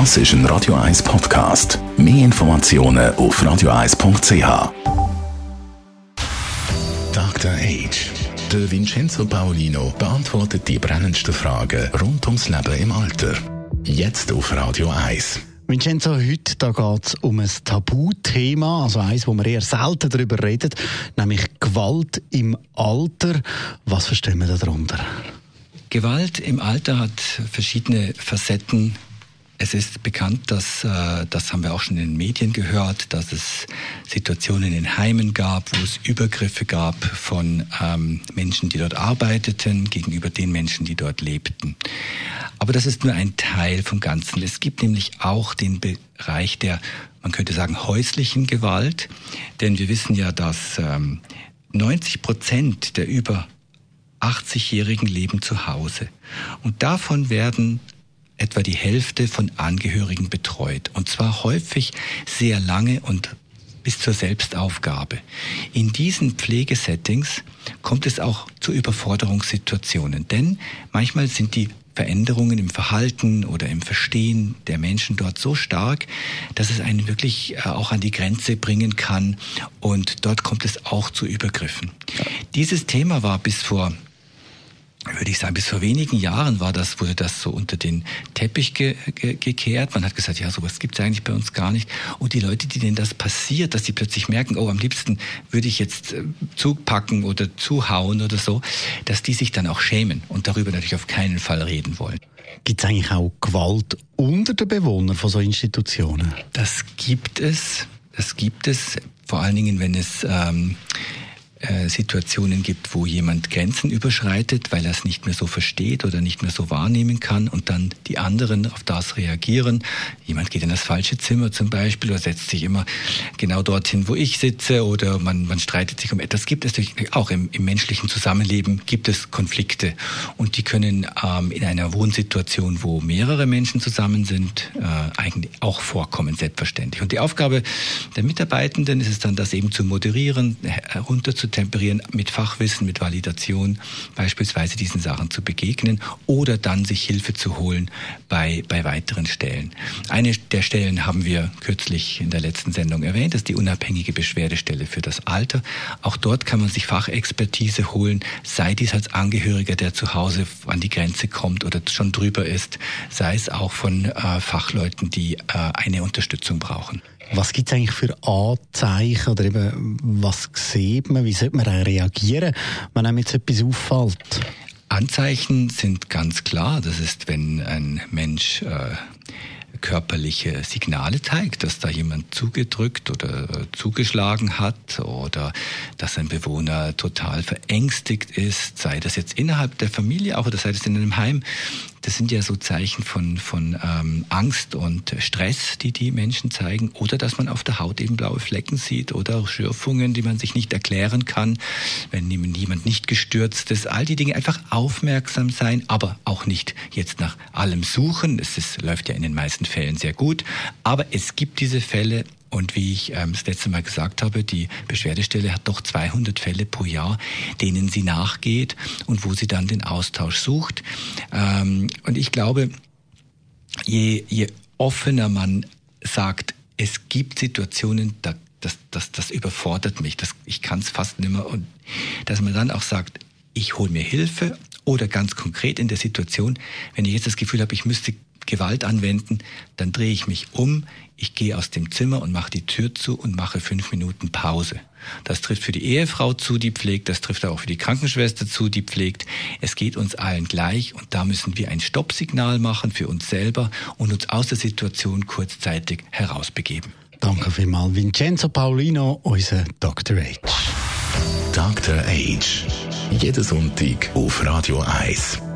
Das ist ein Radio 1 Podcast. Mehr Informationen auf radio1.ch. Dr. Age. Der Vincenzo Paolino beantwortet die brennendsten Fragen rund ums Leben im Alter. Jetzt auf Radio 1. Vincenzo, heute geht es um ein Tabuthema, also eins, wo man eher selten darüber redet, nämlich Gewalt im Alter. Was verstehen wir darunter? Gewalt im Alter hat verschiedene Facetten. Es ist bekannt, dass, äh, das haben wir auch schon in den Medien gehört, dass es Situationen in Heimen gab, wo es Übergriffe gab von ähm, Menschen, die dort arbeiteten, gegenüber den Menschen, die dort lebten. Aber das ist nur ein Teil vom Ganzen. Es gibt nämlich auch den Bereich der, man könnte sagen, häuslichen Gewalt. Denn wir wissen ja, dass ähm, 90 Prozent der über 80-Jährigen leben zu Hause. Und davon werden etwa die Hälfte von Angehörigen betreut. Und zwar häufig sehr lange und bis zur Selbstaufgabe. In diesen Pflegesettings kommt es auch zu Überforderungssituationen, denn manchmal sind die Veränderungen im Verhalten oder im Verstehen der Menschen dort so stark, dass es einen wirklich äh, auch an die Grenze bringen kann und dort kommt es auch zu Übergriffen. Dieses Thema war bis vor würde ich sagen, bis vor wenigen Jahren war das, wurde das so unter den Teppich ge, ge, gekehrt. Man hat gesagt, ja, sowas gibt es eigentlich bei uns gar nicht. Und die Leute, die denen das passiert, dass sie plötzlich merken, oh, am liebsten würde ich jetzt äh, Zug packen oder zuhauen oder so, dass die sich dann auch schämen und darüber natürlich auf keinen Fall reden wollen. Gibt es eigentlich auch Gewalt unter den Bewohnern von so Institutionen? Das gibt es. Das gibt es. Vor allen Dingen, wenn es ähm, äh, Situationen gibt, wo jemand Grenzen überschreitet, weil er es nicht mehr so versteht oder nicht mehr so wahrnehmen kann und dann die anderen auf das reagieren. Jemand geht in das falsche Zimmer zum Beispiel oder setzt sich immer genau dorthin, wo ich sitze oder man, man streitet sich um etwas. Gibt es natürlich auch im, im menschlichen Zusammenleben gibt es Konflikte und die können ähm, in einer Wohnsituation, wo mehrere Menschen zusammen sind, äh, eigentlich auch vorkommen, selbstverständlich. Und die Aufgabe der Mitarbeitenden ist es dann, das eben zu moderieren, herunterzutun temperieren, mit Fachwissen, mit Validation beispielsweise diesen Sachen zu begegnen oder dann sich Hilfe zu holen bei, bei weiteren Stellen. Eine der Stellen haben wir kürzlich in der letzten Sendung erwähnt, das ist die unabhängige Beschwerdestelle für das Alter. Auch dort kann man sich Fachexpertise holen, sei dies als Angehöriger, der zu Hause an die Grenze kommt oder schon drüber ist, sei es auch von äh, Fachleuten, die äh, eine Unterstützung brauchen. Was gibt es eigentlich für Anzeichen oder eben was sieht man, wie sollte man reagieren, wenn einem jetzt etwas auffällt? Anzeichen sind ganz klar. Das ist, wenn ein Mensch äh, körperliche Signale zeigt, dass da jemand zugedrückt oder äh, zugeschlagen hat oder dass ein Bewohner total verängstigt ist, sei das jetzt innerhalb der Familie auch oder sei das in einem Heim, das sind ja so Zeichen von, von ähm, Angst und Stress, die die Menschen zeigen. Oder dass man auf der Haut eben blaue Flecken sieht oder Schürfungen, die man sich nicht erklären kann, wenn jemand nicht gestürzt ist. All die Dinge einfach aufmerksam sein, aber auch nicht jetzt nach allem suchen. Es ist, läuft ja in den meisten Fällen sehr gut. Aber es gibt diese Fälle, und wie ich ähm, das letzte Mal gesagt habe, die Beschwerdestelle hat doch 200 Fälle pro Jahr, denen sie nachgeht und wo sie dann den Austausch sucht. Ähm, und ich glaube, je, je offener man sagt, es gibt Situationen, da, das, das, das überfordert mich, das, ich kann es fast nicht mehr. Und dass man dann auch sagt, ich hole mir Hilfe oder ganz konkret in der Situation, wenn ich jetzt das Gefühl habe, ich müsste Gewalt anwenden, dann drehe ich mich um, ich gehe aus dem Zimmer und mache die Tür zu und mache fünf Minuten Pause. Das trifft für die Ehefrau zu, die pflegt, das trifft auch für die Krankenschwester zu, die pflegt. Es geht uns allen gleich und da müssen wir ein Stoppsignal machen für uns selber und uns aus der Situation kurzzeitig herausbegeben. Danke vielmals, Vincenzo Paulino, unser Dr. H. Dr. H. Jeden Sonntag auf Radio 1.